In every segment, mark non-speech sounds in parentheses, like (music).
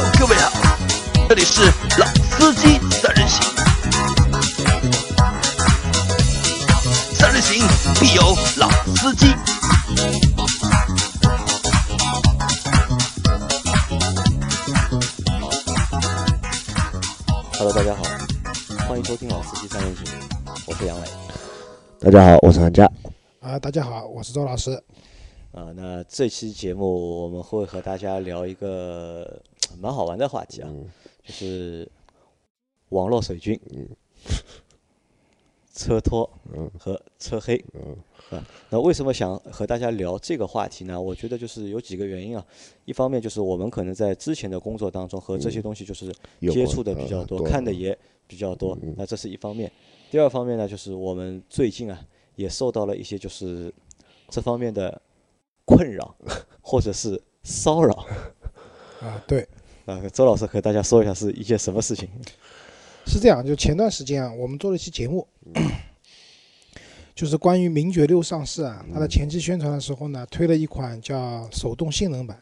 Hello，各位好，这里是老司机三人行，三人行必有老司机。Hello，大家好，欢迎收听老司机三人行，我是杨磊。大家好，我是韩佳。啊，大家好，我是周老师。啊，那这期节目我们会和大家聊一个蛮好玩的话题啊，嗯。就是网络水军、嗯。车托嗯。和车黑。嗯。啊，那为什么想和大家聊这个话题呢？我觉得就是有几个原因啊。一方面就是我们可能在之前的工作当中和这些东西就是接触的比较嗯多，看的也比较多嗯，那这是一方面。第二方面呢，就是我们最近啊也受到了一些就是这方面的困扰或者是骚扰。(laughs) 啊，对，啊。周老师和大家说一下是一件什么事情？是这样，就前段时间啊，我们做了一期节目，就是关于名爵六上市啊，它的前期宣传的时候呢，推了一款叫手动性能版，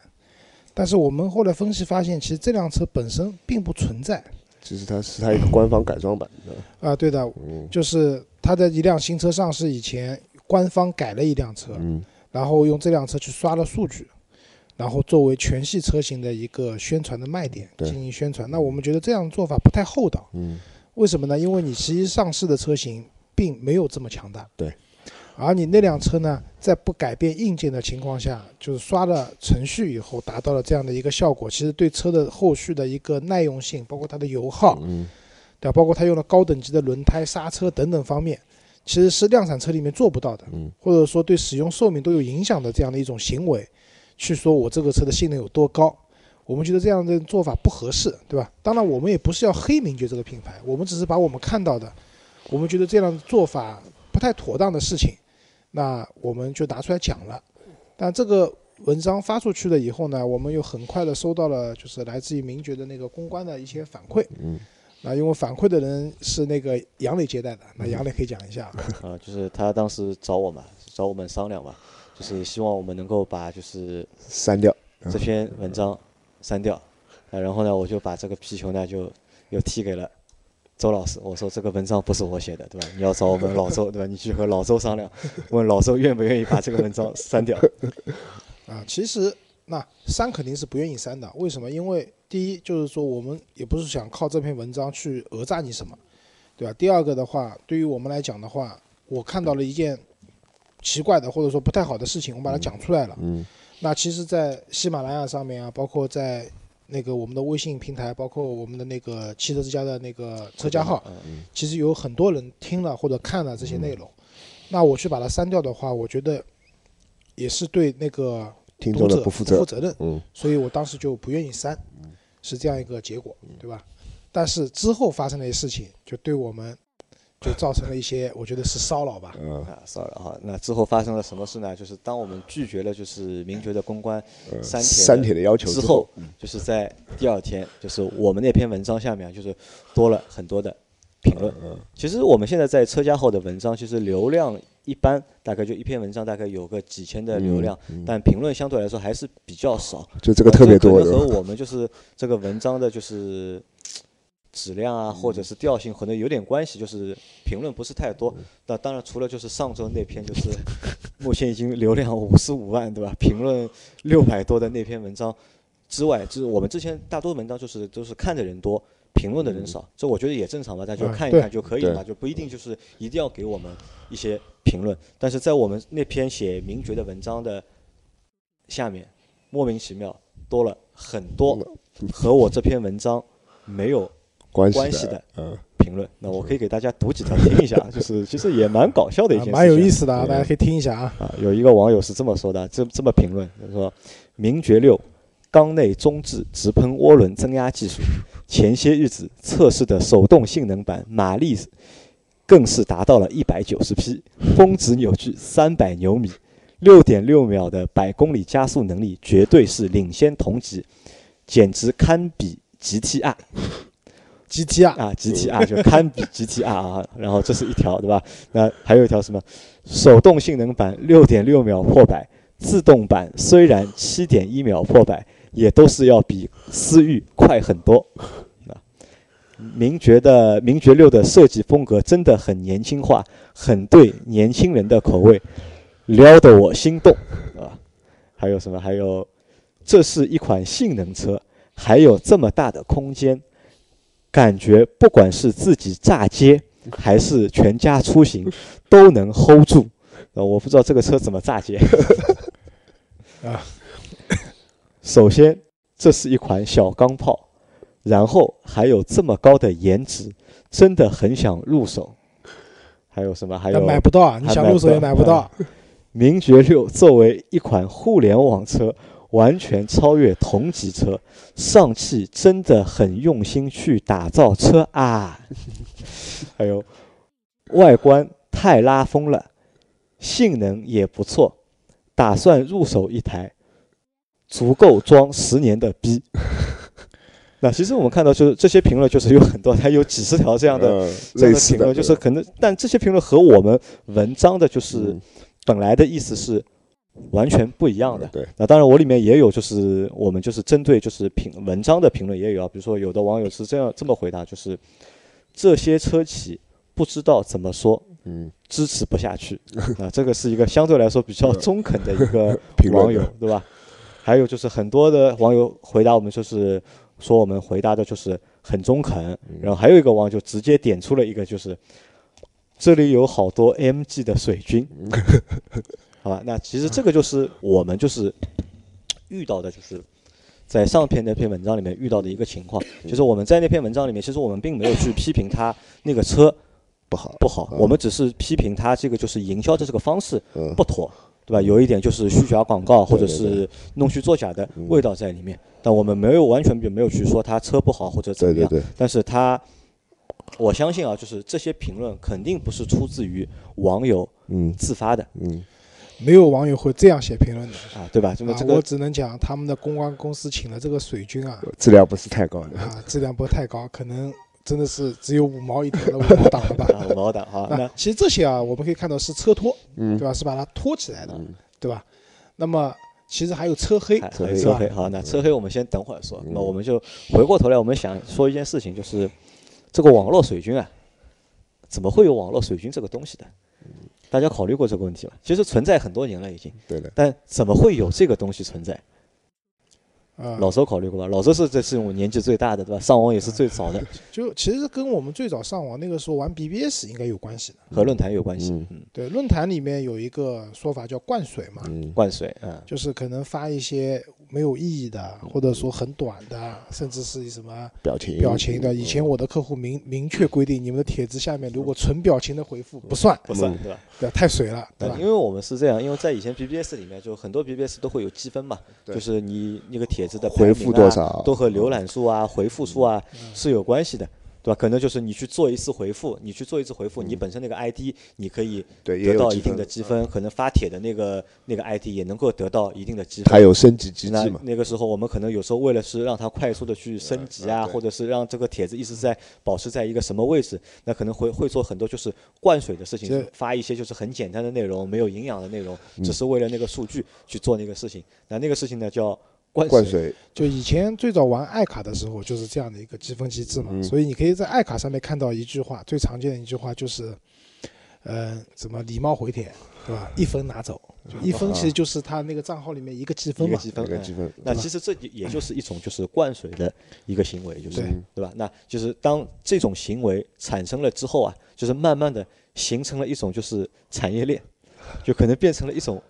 但是我们后来分析发现，其实这辆车本身并不存在其实它是它一个官方改装版的。啊，对的，嗯就是它的一辆新车上市以前，官方改了一辆车，嗯然后用这辆车去刷了数据，然后作为全系车型的一个宣传的卖点进行宣传。那我们觉得这样做法不太厚道，嗯为什么呢？因为你其实上市的车型并没有这么强大，对，而你那辆车呢，在不改变硬件的情况下，就是刷了程序以后达到了这样的一个效果，其实对车的后续的一个耐用性，包括它的油耗，嗯对吧？包括它用了高等级的轮胎、刹车等等方面，其实是量产车里面做不到的。嗯或者说对使用寿命都有影响的这样的一种行为，去说我这个车的性能有多高，我们觉得这样的做法不合适，对吧？当然，我们也不是要黑名爵这个品牌，我们只是把我们看到的，我们觉得这样的做法不太妥当的事情，那我们就拿出来讲了。但这个文章发出去了以后呢，我们又很快的收到了就是来自于名爵的那个公关的一些反馈。嗯那因为反馈的人是那个杨磊接待的，那杨磊可以讲一下。啊，就是他当时找我们，找我们商量嘛，就是希望我们能够把就是删掉。这篇文章删掉，啊，然后呢，我就把这个皮球呢就又踢给了周老师，我说这个文章不是我写的，对吧？你要找我们老周，(laughs) 对吧？你去和老周商量，(laughs) 问老周愿不愿意把这个文章删掉。(laughs) 啊，其实那删肯定是不愿意删的，为什么？因为第一就是说我们也不是想靠这篇文章去讹诈你什么，对吧？第二个的话，对于我们来讲的话，我看到了一件奇怪的或者说不太好的事情，我把它讲出来了。嗯那其实，在喜马拉雅上面啊，包括在那个我们的微信平台，包括我们的那个汽车之家的那个车架号，嗯其实有很多人听了或者看了这些内容。那我去把它删掉的话，我觉得也是对那个听众的读者不负责。责任，嗯所以我当时就不愿意删，是这样一个结果，对吧？但是之后发生的事情，就对我们就造成了一些，我觉得是骚扰吧。嗯啊，骚扰哈。那之后发生了什么事呢？就是当我们拒绝了就是名爵的公关呃删帖删帖的要求之后后，，就是在第二天，就是我们那篇文章下面啊就是多了很多的评论。嗯其实我们现在在车家号的文章，其实流量一般，大概就一篇文章大概有个几千的流量，嗯但评论相对来说还是比较少。就这个特别多可能和。我们就是这个文章的就是质量啊，或者是调性可能有点关系，就是评论不是太多。那当然除了就是上周那篇就是 (laughs) 目前已经流量五十五万对吧？评论六百多的那篇文章之外，就是我们之前大多文章就是都是看的人多。评论的人少，这我觉得也正常吧，大家就看一看就可以了嘛，就不一定就是一定要给我们一些评论。但是在我们那篇写名爵的文章的下面，莫名其妙多了很多和我这篇文章没有关关系的评论。那我可以给大家读几条听一下，(laughs) 就是其实也蛮搞笑的一件事蛮有意思的啊，大家可以听一下啊。啊，有一个网友是这么说的，这这么评论，他说：“名爵六缸内中置直喷涡轮增压技术，前些日子测试的手动性能版马力更是达到了一百九十匹，峰值扭矩三百牛米，六点六秒的百公里加速能力绝对是领先同级，简直堪比 GTR。” GTR 啊，GTR 就堪比 GTR 啊，然后这是一条对吧？那还有一条什么？手动性能版六点六秒破百，自动版虽然七点一秒破百，也都是要比思域快很多。啊，名爵的名爵六的设计风格真的很年轻化，很对年轻人的口味，撩得我心动啊！还有什么？还有，这是一款性能车，还有这么大的空间，感觉不管是自己炸街 (laughs) 还是全家出行都能 hold 住。呃，我不知道这个车怎么炸街 (laughs) 啊。(laughs) 首先，这是一款小钢炮，然后还有这么高的颜值，真的很想入手。还有什么？还有买不到啊！你想入手也买不到。名爵六作为一款互联网车，完全超越同级车，上汽真的很用心去打造车啊！(laughs) 还有外观太拉风了。性能也不错，打算入手一台，足够装十年的逼。(laughs) 那其实我们看到，就是这些评论，就是有很多，它有几十条这样的这样的评论，就是可能，但这些评论和我们文章的，就是本来的意思是完全不一样的。对。那当然，我里面也有，就是我们就是针对就是评文章的评论也有啊，比如说有的网友是这样这么回答，就是这些车企不知道怎么说。嗯，支持不下去啊，(laughs) 这个是一个相对来说比较中肯的一个网友，(laughs) 对吧？还有就是很多的网友回答我们，就是说我们回答的就是很中肯。然后还有一个网友就直接点出了一个，就是这里有好多 MG 的水军，(laughs) 好吧？那其实这个就是我们就是遇到的，就是在上篇那篇文章里面遇到的一个情况，就是我们在那篇文章里面，其实我们并没有去批评他那个车。不好，不好。我们只是批评他这个就是营销的这个方式不妥，对吧？有一点就是虚假广告或者是弄虚作假的味道在里面。但我们没有完全就没有去说他车不好或者怎么样。但是他，我相信啊，就是这些评论肯定不是出自于网友嗯自发的。嗯，没有网友会这样写评论的啊，对吧？这个这个，我只能讲他们的公关公司请的这个水军啊，质量不是太高的啊，质量不是太高，可能。真的是只有五毛一条的五毛档了吧？(laughs) 五毛档好，那其实这些啊，我们可以看到是车托，对吧？是把它托起来的，对吧？那么其实还有车黑，车黑好，那车黑我们先等会儿说。那我们就回过头来，我们想说一件事情，就是这个网络水军啊，怎么会有网络水军这个东西的？大家考虑过这个问题吗？其实存在很多年了已经，对的。但怎么会有这个东西存在？啊，老周考虑过吧？老周是这是我年纪最大的，对吧？上网也是最早的。(laughs) 就其实跟我们最早上网那个时候玩 BBS 应该有关系的，和论坛有关系。嗯，对，论坛里面有一个说法叫灌水嘛，嗯灌水，嗯，就是可能发一些没有意义的，或者说很短的，甚至是什么表情。表情的。以前我的客户明明确规定，你们的帖子下面如果纯表情的回复不算，不算，对吧？对，太水了，对吧？因为我们是这样，因为在以前 BBS 里面，就很多 BBS 都会有积分嘛，就是你那个帖子的回复多少。都和浏览数啊、回复数啊是有关系的，对吧？可能就是你去做一次回复，你去做一次回复，你本身那个 ID 你可以得到一定的积分，可能发帖的那个那个 ID 也能够得到一定的积分。它有升级机制嘛？那个时候我们可能有时候为了是让它快速的去升级啊，或者是让这个帖子一直在保持在一个什么位置，那可能会会做很多就是灌水的事情，发一些就是很简单的内容，没有营养的内容，只是为了那个数据去做那个事情。那那个事情呢叫。灌水就以前最早玩爱卡的时候，就是这样的一个积分机制嘛。所以你可以在爱卡上面看到一句话，最常见的一句话就是，呃，怎么礼貌回帖，对吧？(laughs) 一分拿走，一分其实就是他那个账号里面一个积分嘛。积分，一个积分。那其实这也就是一种就是灌水的一个行为，就是对吧？那就是当这种行为产生了之后啊，就是慢慢的形成了一种就是产业链，就可能变成了一种。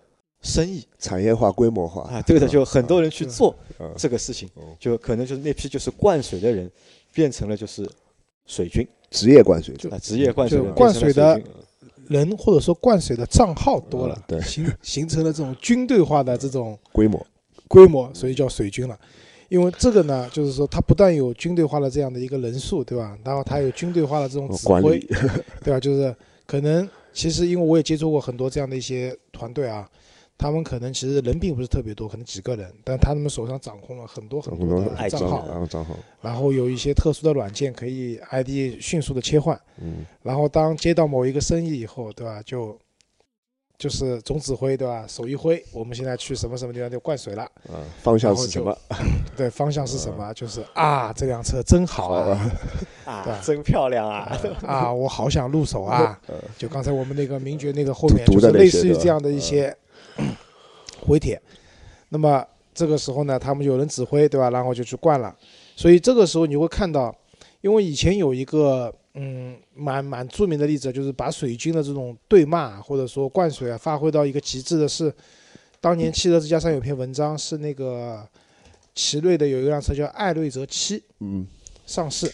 生意产业化、规模化啊，对的，就很多人去做这个事情，就可能就是那批就是灌水的人，变成了就是水军，职业灌水，啊，职业灌水，灌水的人或者说灌水的账号多了，对，形形成了这种军队化的这种规模，规模，所以叫水军了。因为这个呢，就是说它不但有军队化的这样的一个人数，对吧？然后它有军队化的这种指挥，对吧？就是可能其实因为我也接触过很多这样的一些团队啊。他们可能其实人并不是特别多，可能几个人，但他们手上掌控了很多很多的账号，然后账号，然后有一些特殊的软件可以 ID 迅速的切换，嗯，然后当接到某一个生意以后，对吧？就就是总指挥对吧？手一挥，我们现在去什么什么地方就灌水了。啊，方向是什么？(laughs) 对，方向是什么？就是啊，这辆车真好啊！啊，(laughs) 真漂亮啊！啊，我好想入手啊！(laughs) 就刚才我们那个名爵那个后面就是类似于这样的一些回帖。那么这个时候呢，他们有人指挥，对吧？然后就去灌了。所以这个时候你会看到，因为以前有一个嗯蛮蛮著名的例子，就是把水军的这种对骂或者说灌水啊发挥到一个极致的是，当年汽车之家上有篇文章是那个奇瑞的有一辆车叫艾瑞泽七，嗯，上市，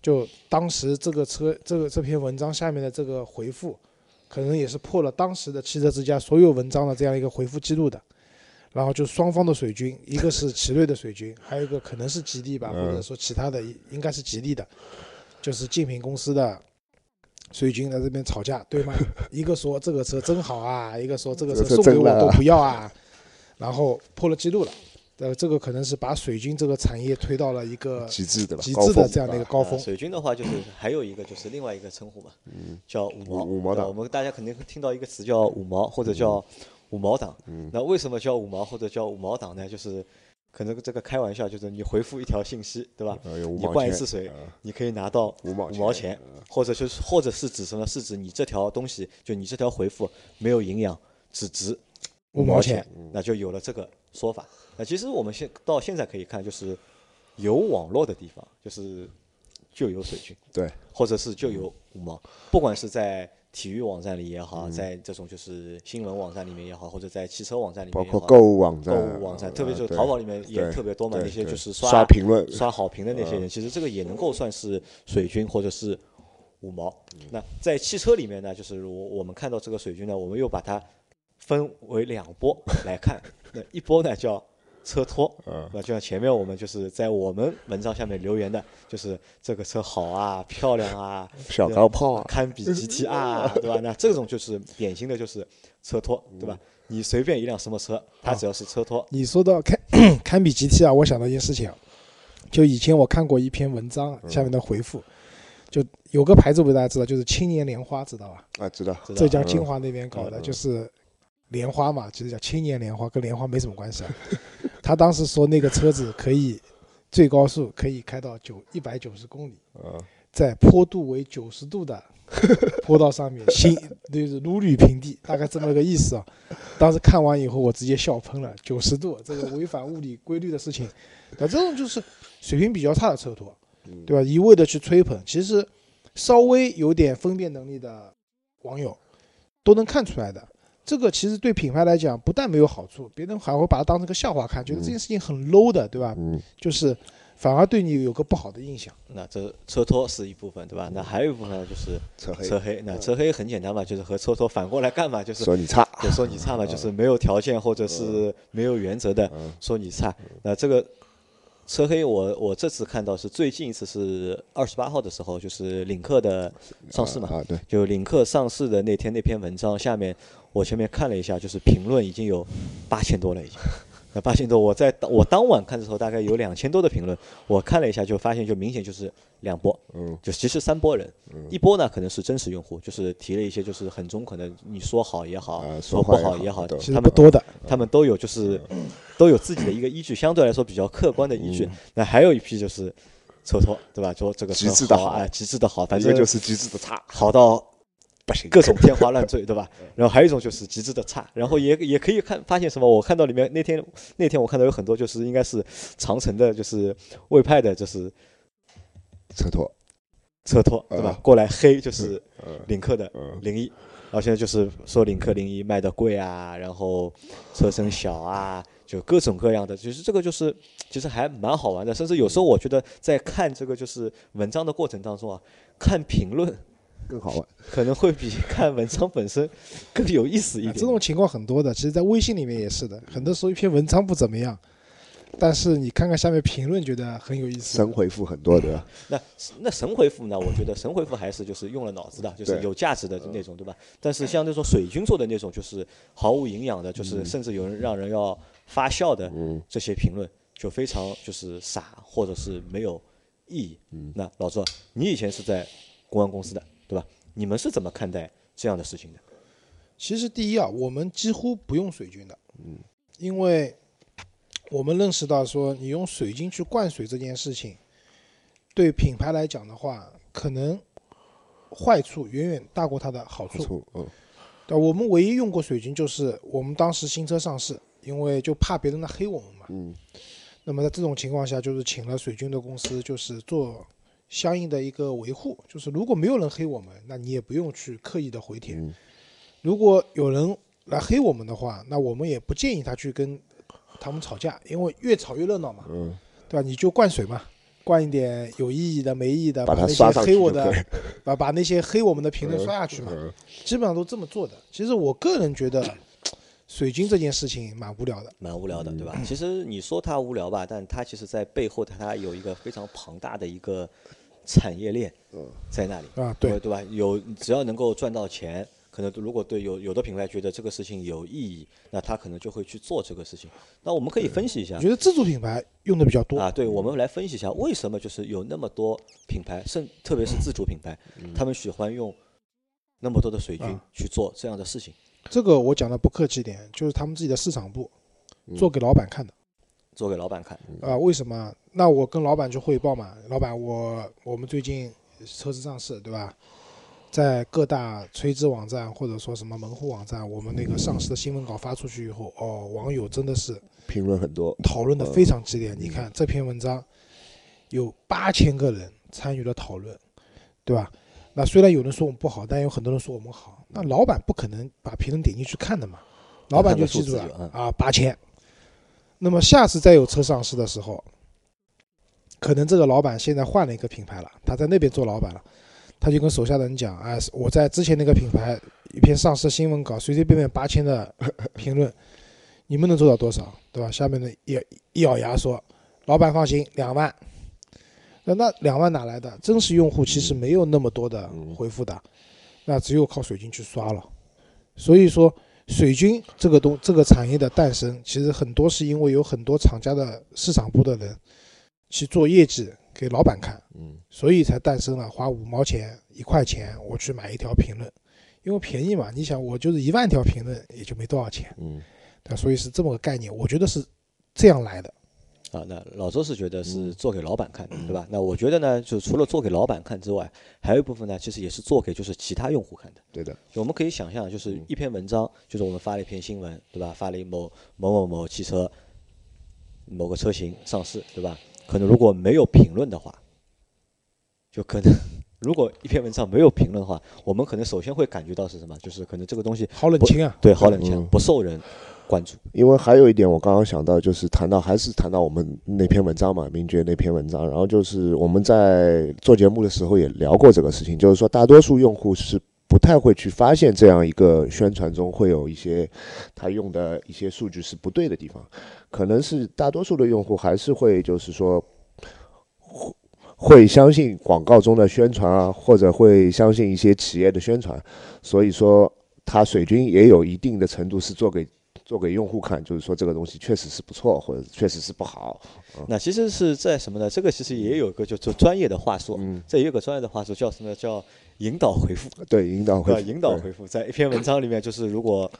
就当时这个车这个这篇文章下面的这个回复，可能也是破了当时的汽车之家所有文章的这样一个回复记录的。然后就双方的水军，一个是奇瑞的水军，还有一个可能是吉利吧，嗯或者说其他的，应该是吉利的，就是竞品公司的水军在这边吵架对吗，(laughs) 一个说这个车真好啊，一个说这个车送给我都不要啊，然后破了记录了。呃，这个可能是把水军这个产业推到了一个极致的吧，极致的这样的一个啊高峰呃。水军的话，就是还有一个就是另外一个称呼嘛，叫五毛。五五毛党我们大家肯定会听到一个词叫五毛，或者叫五毛党。嗯那为什么叫五毛或者叫五毛党呢？就是可能这个开玩笑，就是你回复一条信息，对吧？呃你毛钱灌一次水啊，你可以拿到五毛五毛钱，或者就是或者是指什么？是指你这条东西，就你这条回复没有营养，只值毛五毛钱，那就有了这个说法。那其实我们现到现在可以看，就是有网络的地方，就是就有水军，对，或者是就有五毛，不管是在体育网站里也好，嗯在这种就是新闻网站里面也好，或者在汽车网站里面，包括购物网站、购物网站，特别是淘宝里面也特别多嘛，那些就是刷评论刷好评的那些人，嗯其实这个也能够算是水军或者是五毛。嗯那在汽车里面呢，就是我我们看到这个水军呢，我们又把它分为两波来看。那一波呢叫车托，嗯。那就像前面我们就是在我们文章下面留言的，就是这个车好啊，漂亮啊，(laughs) 小钢炮啊，堪比 GT 啊 (laughs) 对吧？那这种就是典型的就是车托，对吧？你随便一辆什么车，它只要是车托，你说到堪 (coughs) 堪比 GT 啊，我想到一件事情啊，就以前我看过一篇文章，下面的回复，就有个牌子，我不大家知道，就是青年莲花，知道吧？啊，知道，浙江金华那边搞的，嗯。就是莲花嘛，其实叫青年莲花，跟莲花没什么关系啊。(laughs) 他当时说那个车子可以最高速可以开到九一百九十公里，啊，在坡度为九十度的 (laughs) 坡道上面，行就是如履平地，大概这么个意思啊。当时看完以后，我直接笑喷了，九十度这个违反物理规律的事情，那这种就是水平比较差的车托，对吧？一味的去吹捧，其实稍微有点分辨能力的网友都能看出来的。这个其实对品牌来讲，不但没有好处，别人还会把它当成个笑话看，觉得这件事情很 low 的，对吧？嗯，就是反而对你有个不好的印象。那这车托是一部分，对吧？那还有一部分呢，就是车黑，车黑。那车黑很简单嘛，就是和车托反过来干嘛，就是说你差，就说你差嘛，就是没有条件或者是没有原则的嗯说你差。那这个车黑我，我这次看到是最近一次是二十八号的时候，就是领克的上市嘛，啊，对，就领克上市的那天那篇文章下面，我前面看了一下，就是评论已经有八千多了已经。那八千多，我在我当晚看的时候，大概有两千多的评论。我看了一下，就发现就明显就是两波，嗯就其实三波人。一波呢可能是真实用户，就是提了一些就是很中肯的，你说好也好，啊说不好好也好，其实他们不多的，他们都有就是 (clears throat) 都有自己的一个依据，相对来说比较客观的依据。那还有一批就是车托，对吧？说这个极致的好好啊，极致的好，反正就是极致的差，好到不行，各种天花乱坠，对吧？(laughs) 然后还有一种就是极致的差，然后也也可以看发现什么？我看到里面那天那天我看到有很多就是应该是长城的，就是魏派的，就是车托，车托，对吧啊？过来黑就是嗯领克的嗯零一，然后现在就是说领克零一卖的贵啊，然后车身小啊，就各种各样的，其实这个就是其实还蛮好玩的，甚至有时候我觉得在看这个就是文章的过程当中啊，看评论更好玩，可能会比看文章本身更有意思一点。啊这种情况很多的，其实，在微信里面也是的。很多时候一篇文章不怎么样，但是你看看下面评论，觉得很有意思。神回复很多的，那那神回复呢？我觉得神回复还是就是用了脑子的，就是有价值的那种，对吧？但是像那种水军做的那种，就是毫无营养的，就是甚至有人让人要发笑的嗯这些评论，就非常就是傻，或者是没有意义。嗯那老周，你以前是在公安公司的，对吧？你们是怎么看待这样的事情的？其实第一啊，我们几乎不用水军的，嗯，因为我们认识到说，你用水军去灌水这件事情，对品牌来讲的话，可能坏处远远大过它的好处。嗯对，我们唯一用过水军就是我们当时新车上市，因为就怕别人来黑我们嘛。嗯那么在这种情况下，就是请了水军的公司，就是做相应的一个维护。就是如果没有人黑我们，那你也不用去刻意的回帖。嗯如果有人来黑我们的话，那我们也不建议他去跟他们吵架，因为越吵越热闹嘛，嗯，对吧？你就灌水嘛，灌一点有意义的、没意义的，把它那些黑我的把把那些黑我们的评论刷下去嘛，嗯基本上都这么做的。其实我个人觉得，水军这件事情蛮无聊的。蛮无聊的，对吧？嗯其实你说它无聊吧，但它其实在背后它它有一个非常庞大的一个产业链嗯在那里，啊，对，对对吧？有只要能够赚到钱，可能如果对有有的品牌觉得这个事情有意义，那他可能就会去做这个事情。那我们可以分析一下我觉得自主品牌用的比较多。啊，对，我们来分析一下为什么就是有那么多品牌，甚特别是自主品牌，他们喜欢用那么多的水军啊去做这样的事情，这个我讲的不客气点，就是他们自己的市场部嗯做给老板看的。做给老板看。啊，为什么？那我跟老板去汇报嘛，老板我我们最近车子上市，对吧？在各大垂直网站或者说什么门户网站，我们那个上市的新闻稿发出去以后，哦，网友真的是评论很多，讨论的非常激烈。你看这篇文章有八千个人参与了讨论，对吧？那虽然有人说我们不好，但有很多人说我们好。那老板不可能把评论点进去看的嘛，老板就记住了啊，八千。那么下次再有车上市的时候，可能这个老板现在换了一个品牌了，他在那边做老板了，他就跟手下的人讲，哎，我在之前那个品牌一篇上市新闻稿，随随便便八千的 (laughs) 评论，你们能做到多少，对吧？下面的一一咬牙说，老板放心，两万。那那两万哪来的？真实用户其实没有那么多的回复的，那只有靠水军去刷了。所以说，水军这个东这个产业的诞生，其实很多是因为有很多厂家的市场部的人去做业绩给老板看，嗯所以才诞生了花五毛钱、一块钱我去买一条评论，因为便宜嘛。你想，我就是一万条评论，也就没多少钱，嗯对，所以是这么个概念。我觉得是这样来的。啊，那老周是觉得是嗯做给老板看的，对吧？那我觉得呢，就除了做给老板看之外，还有一部分呢，其实也是做给就是其他用户看的。对的，就我们可以想象，就是一篇文章，就是我们发了一篇新闻，对吧？发了一某某某某汽车某个车型上市，对吧？可能如果没有评论的话，就可能 (laughs) 如果一篇文章没有评论的话，我们可能首先会感觉到是什么？就是可能这个东西好冷清啊！对好冷清嗯，不受人关注。因为还有一点，我刚刚想到，就是谈到还是谈到我们那篇文章嘛，名爵那篇文章，然后就是我们在做节目的时候也聊过这个事情，就是说大多数用户是不太会去发现这样一个宣传中会有一些他用的一些数据是不对的地方，可能是大多数的用户还是会就是说会会相信广告中的宣传啊，或者会相信一些企业的宣传，所以说它水军也有一定的程度是做给做给用户看，就是说这个东西确实是不错，或者确实是不好。那其实是在什么呢？这个其实也有一个叫做专业的话术，嗯，这也有个专业的话术叫什么？叫引导回复。对，引导回复？引导回复，在一篇文章里面，就是如果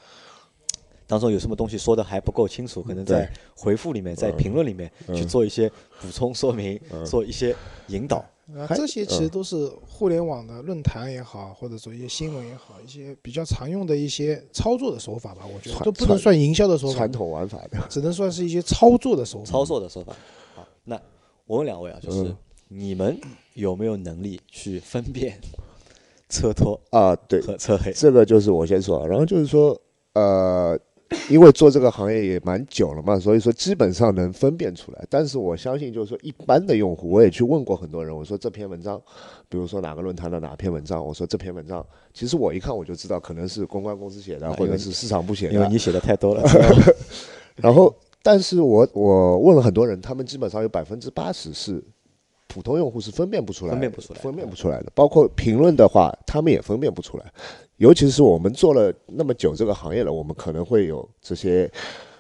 当中有什么东西说的还不够清楚，可能在回复里面，在评论里面嗯去做一些补充说明，嗯做一些引导。啊，这些其实嗯都是互联网的论坛也好，或者说一些新闻也好，一些比较常用的一些操作的手法吧。我觉得传都不能算营销的手法传，统玩法的。只能算是一些操作的手法。操作的手法。好，那我问两位啊，就是嗯你们有没有能力去分辨 (laughs) 车托啊，对，和车黑？这个就是我先说，然后就是说，呃，因为做这个行业也蛮久了嘛，所以说基本上能分辨出来。但是我相信，就是说一般的用户，我也去问过很多人，我说这篇文章，比如说哪个论坛的哪篇文章，我说这篇文章，其实我一看我就知道，可能是公关公司写的，或者是市场部写的。因为你写的太多了。(laughs) 然后，但是我我问了很多人，他们基本上有百分之八十是普通用户是分辨不出来，分辨不出来分辨不出来的。包括评论的话，他们也分辨不出来。尤其是我们做了那么久这个行业了，我们可能会有这些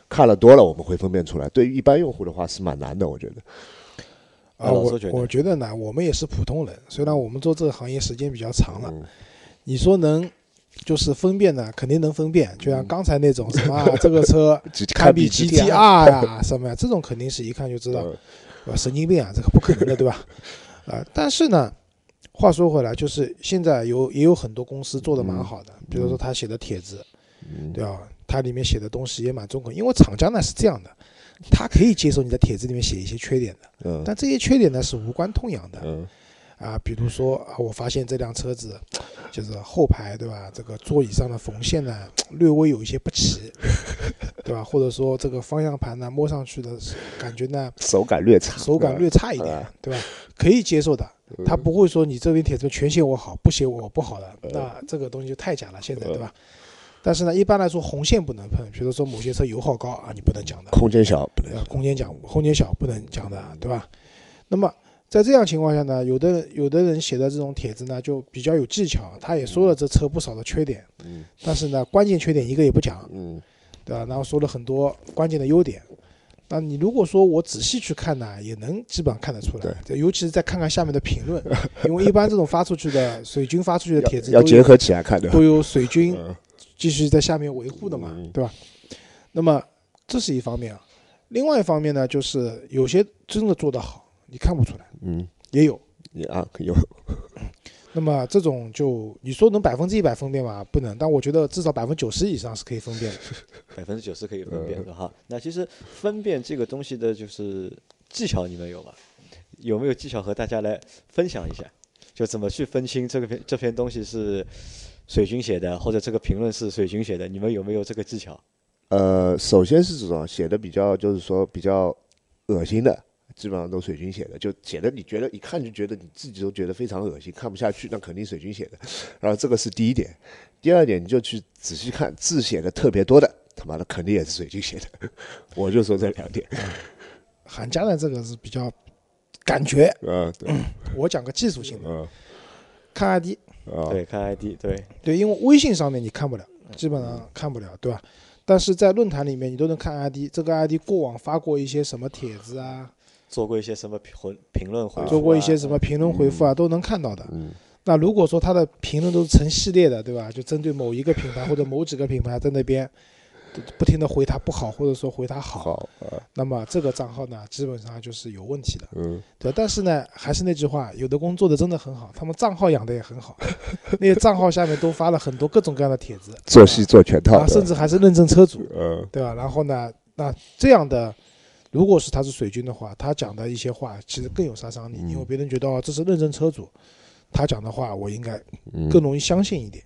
看了多了，我们会分辨出来。对于一般用户的话是蛮难的，我觉得。啊，我我觉得呢，我们也是普通人，虽然我们做这个行业时间比较长了，嗯你说能就是分辨呢，肯定能分辨，就像刚才那种什么啊，(laughs) 这个车 (laughs) 只堪比 GTR 呀什么呀，这种肯定是一看就知道，嗯对吧？神经病啊，这个不可能的，对吧？啊，但是呢，话说回来，就是现在有也有很多公司做的蛮好的，比如说他写的帖子，嗯对吧？它里面写的东西也蛮中肯，因为厂家呢是这样的，他可以接受你在帖子里面写一些缺点的，嗯但这些缺点呢是无关痛痒的，嗯啊，比如说啊，我发现这辆车子就是后排对吧，这个座椅上的缝线呢略微有一些不齐，对吧？或者说这个方向盘呢摸上去的感觉呢手感略差，手感略差一点啊，对吧？可以接受的，嗯他不会说你这边帖子全写我好，不写我不好的，那这个东西就太假了，现在对吧？但是呢，一般来说红线不能碰，比如说某些车油耗高啊，你不能讲的，空间小不能呃，空间讲空间小不能讲的，对吧？那么在这样情况下呢，有的有的人写的这种帖子呢，就比较有技巧，他也说了这车不少的缺点，嗯但是呢，关键缺点一个也不讲，嗯对吧？然后说了很多关键的优点。那你如果说我仔细去看呢，也能基本上看得出来，对尤其是再看看下面的评论，(laughs) 因为一般这种发出去的水军发出去的 (laughs) 帖子要要结合起来看的，都有水军嗯继续在下面维护的嘛嗯，对吧？那么这是一方面啊，另外一方面呢，就是有些真的做得好，你看不出来，嗯也有。也啊有 (laughs) 那么这种就你说能百分之一百分辨吗？不能，但我觉得至少百分之九十以上是可以分辨的。(laughs) 百分之九十可以分嗯辨的哈。那其实分辨这个东西的就是技巧，你们有吗？有没有技巧和大家来分享一下？就怎么去分清这个篇这篇东西是水军写的，或者这个评论是水军写的？你们有没有这个技巧？呃，首先是这种写的比较，就是说比较恶心的，基本上都水军写的，就写的你觉得一看就觉得你自己都觉得非常恶心，看不下去，那肯定水军写的。然后这个是第一点，第二点你就去仔细看字写的特别多的，他妈的肯定也是水军写的。我就说这两点，韩家的这个是比较感觉，嗯对，我讲个技术性的，嗯看 ID，啊对，看 ID，对，对，因为微信上面你看不了，基本上看不了，对吧？但是在论坛里面你都能看 ID，这个 ID 过往发过一些什么帖子啊，做过一些什么评回评论回复、啊，做过一些什么评论回复啊，都能看到的。嗯。那如果说他的评论都是成系列的，对吧？就针对某一个品牌或者某几个品牌在那边不停的回他不好，或者说回他好，好啊。那么这个账号呢，基本上就是有问题的，嗯。对。但是呢，还是那句话，有的工做的真的很好，他们账号养的也很好，(laughs) 那些账号下面都发了很多各种各样的帖子，做戏做全套啊，甚，至还是认证车主，嗯。对吧？然后呢，那这样的，如果是他是水军的话，他讲的一些话其实更有杀伤力，嗯因为别人觉得哦，这是认证车主，他讲的话我应该嗯更容易相信一点。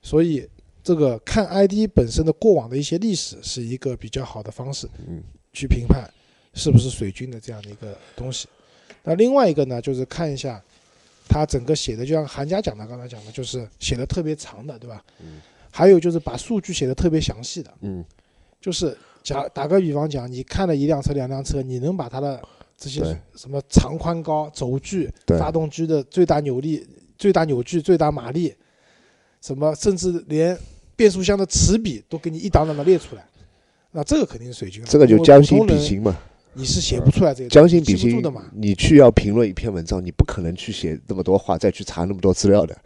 所以，这个看 ID 本身的过往的一些历史是一个比较好的方式嗯去评判是不是水军的这样的一个东西。那另外一个呢，就是看一下他整个写的，就像韩家讲的，刚才讲的，就是写的特别长的，对吧？嗯还有就是把数据写的特别详细的，嗯就是假打个比方讲，你看了一辆车、两辆车，你能把它的这些什么长宽高、轴距、发动机的最大扭力、最大扭矩、最大马力，什么甚至连变速箱的齿比都给你一档档的列出来，那这个肯定是水军了。这个就将心比心嘛。你是写不出来这个将心比心的嘛。你去要评论一篇文章，你不可能去写那么多话，再去查那么多资料的。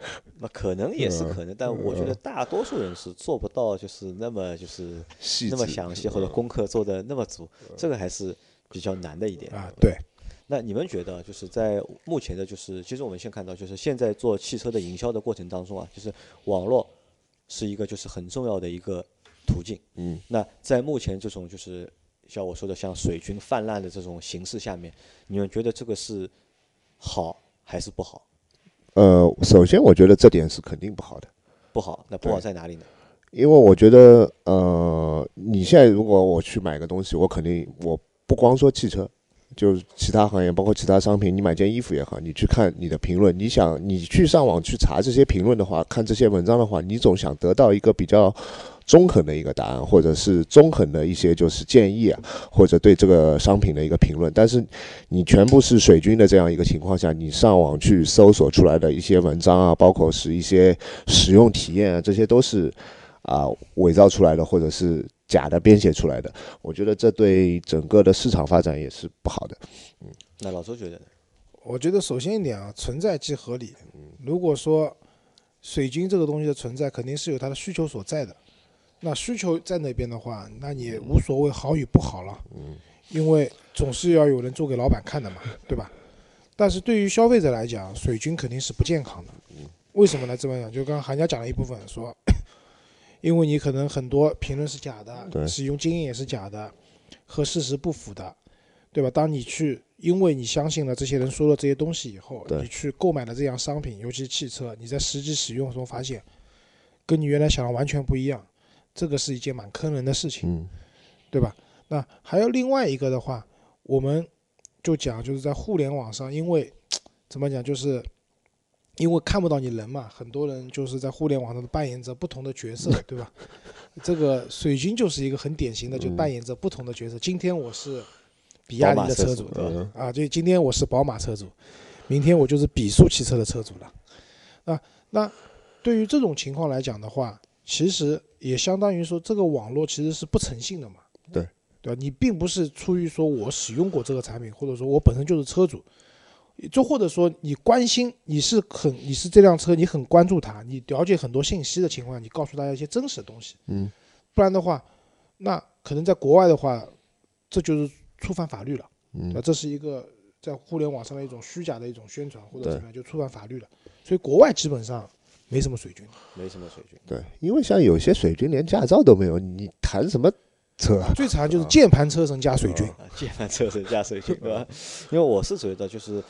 那可能也是嗯可能，但我觉得大多数人是做不到，就是那么就是那么详细或者功课做的那么足，这个还是比较难的一点啊，对，那你们觉得，就是在目前的，就是其实我们先看到，就是现在做汽车的营销的过程当中啊，就是网络是一个就是很重要的一个途径。嗯，那在目前这种就是像我说的像水军泛滥的这种形势下面，你们觉得这个是好还是不好？呃，首先我觉得这点是肯定不好的，不好，那不好在哪里呢？因为我觉得，呃，你现在如果我去买个东西，我肯定我不光说汽车，就是其他行业，包括其他商品，你买件衣服也好，你去看你的评论，你想你去上网去查这些评论的话，看这些文章的话，你总想得到一个比较中肯的一个答案，或者是中肯的一些就是建议啊，或者对这个商品的一个评论。但是你全部是水军的这样一个情况下，你上网去搜索出来的一些文章啊，包括是一些使用体验啊，这些都是啊伪造出来的，或者是假的编写出来的。我觉得这对整个的市场发展也是不好的。嗯那老周觉得呢？我觉得首先一点啊，存在即合理。嗯如果说水军这个东西的存在肯定是有它的需求所在的。那需求在那边的话，那你无所谓好与不好了，嗯因为总是要有人做给老板看的嘛，对吧？但是对于消费者来讲，水军肯定是不健康的。为什么呢？这么讲，就刚刚韩家讲了一部分，说，因为你可能很多评论是假的，使用经验也是假的，和事实不符的，对吧？当你去，因为你相信了这些人说了这些东西以后，你去购买了这样商品，尤其是汽车，你在实际使用中发现，跟你原来想的完全不一样，这个是一件蛮坑人的事情。嗯对吧？那还有另外一个的话，我们就讲就是在互联网上，因为 (tsk) 怎么讲，就是因为看不到你人嘛，很多人就是在互联网上扮演着不同的角色，对吧？(laughs) 这个水军就是一个很典型的，就嗯扮演着不同的角色。今天我是比亚迪的车主，对吧？嗯啊，就今天我是宝马车主，明天我就是比速汽车的车主了。啊，那对于这种情况来讲的话，其实也相当于说这个网络其实是不诚信的嘛。对，对吧？你并不是出于说我使用过这个产品，或者说我本身就是车主，就或者说你关心，你是很你是这辆车，你很关注它，你了解很多信息的情况下，你告诉大家一些真实的东西。嗯不然的话，那可能在国外的话，这就是触犯法律了。那嗯这是一个在互联网上的一种虚假的一种宣传或者怎么样，就触犯法律了。所以国外基本上没什么水军。没什么水军。对，因为像有些水军连驾照都没有，你谈什么车啊？(laughs) 最常就是键盘车神加水军。啊，键盘车神加水军，对吧？因为我是觉得就是，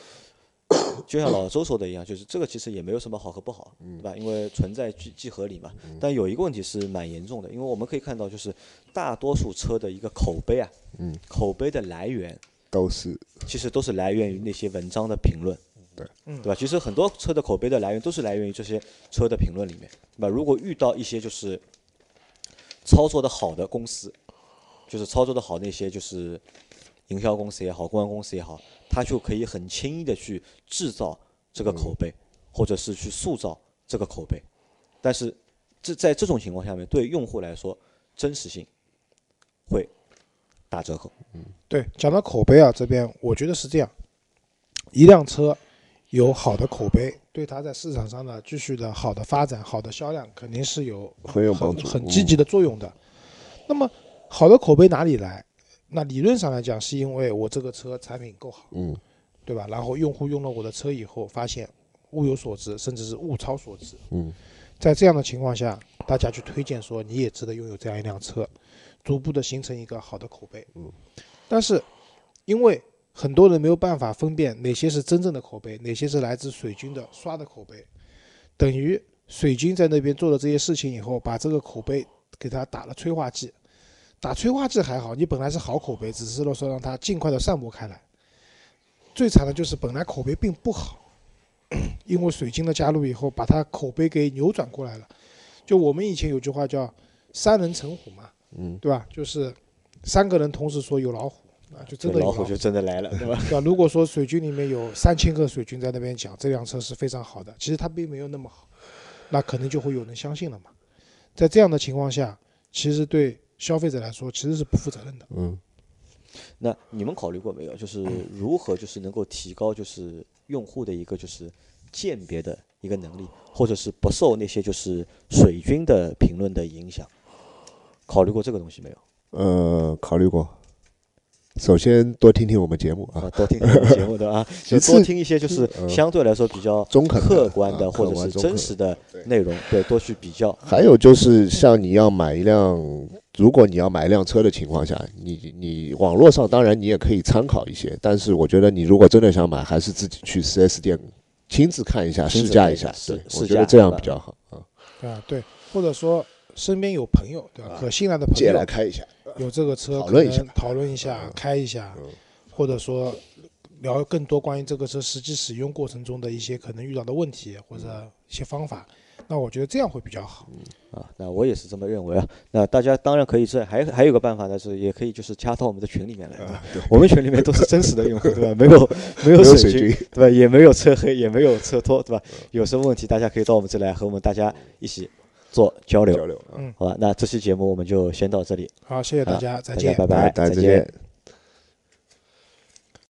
就像老周说的一样，就是这个其实也没有什么好和不好，对吧？因为存在即即合理嘛。但有一个问题是蛮严重的，因为我们可以看到，就是大多数车的一个口碑啊，嗯，口碑的来源都是其实都是来源于那些文章的评论，对嗯对吧？其实很多车的口碑的来源都是来源于这些车的评论里面，对吧？如果遇到一些就是操作的好的公司，就是操作的好那些就是营销公司也好，公关公司也好，他就可以很轻易的去制造这个口碑，或者是去塑造这个口碑。但是这在这种情况下面，对用户来说，真实性会打折扣。嗯对，讲到口碑啊，这边我觉得是这样：一辆车有好的口碑，对它在市场上的继续的好的发展、好的销量，肯定是有很有帮助，很积极的作用的。那么好的口碑哪里来？那理论上来讲，是因为我这个车产品够好，嗯对吧？然后用户用了我的车以后，发现物有所值，甚至是物超所值。嗯在这样的情况下，大家去推荐说你也值得拥有这样一辆车，逐步的形成一个好的口碑。嗯，但是因为很多人没有办法分辨哪些是真正的口碑，哪些是来自水军的刷的口碑，等于水军在那边做了这些事情以后，把这个口碑给他打了催化剂。打催化剂还好，你本来是好口碑，只是说让它尽快的散播开来。最惨的就是本来口碑并不好，因为水晶的加入以后，把它口碑给扭转过来了。就我们以前有句话叫“三人成虎”嘛，嗯对吧？就是三个人同时说有老虎啊，就真的有老虎就真的来了，对吧？对吧？如果说水军里面有三千个水军在那边讲这辆车是非常好的，其实它并没有那么好，那可能就会有人相信了嘛。在这样的情况下，其实对消费者来说其实是不负责任的。嗯那你们考虑过没有？就是如何就是能够提高就是用户的一个就是鉴别的一个能力，或者是不受那些就是水军的评论的影响？考虑过这个东西没有？呃，考虑过。首先多听听我们节目啊啊，，多听听我们节目的啊？(laughs) 就其次多听一些就是嗯相对来说比较中肯客观的啊或者是真实的内容，对，多去比较。还有就是，像你要买一辆，如果你要买一辆车的情况下，你你网络上当然你也可以参考一些，但是我觉得你如果真的想买，还是自己去 4S 店亲自看一下、试驾一下，对，我觉得这样比较好啊。啊，对，或者说身边有朋友，对吧？啊可信赖的朋友借来开一下，有这个车，讨论一下可能讨论一下，开一下嗯，或者说聊更多关于这个车实际使用过程中的一些可能遇到的问题或者一些方法。那我觉得这样会比较好。啊，那我也是这么认为啊。那大家当然可以这，还还有个办法呢，是也可以就是加到我们的群里面来？啊我们群里面都是真实的用户，(laughs) 对吧？没有没有水军，对吧？也没有车黑，也没有车托，对吧？有什么问题，大家可以到我们这来和我们大家一起做交流，交流啊。嗯，好吧？那这期节目我们就先到这里，好，谢谢大家，再见拜。拜，大家再见见。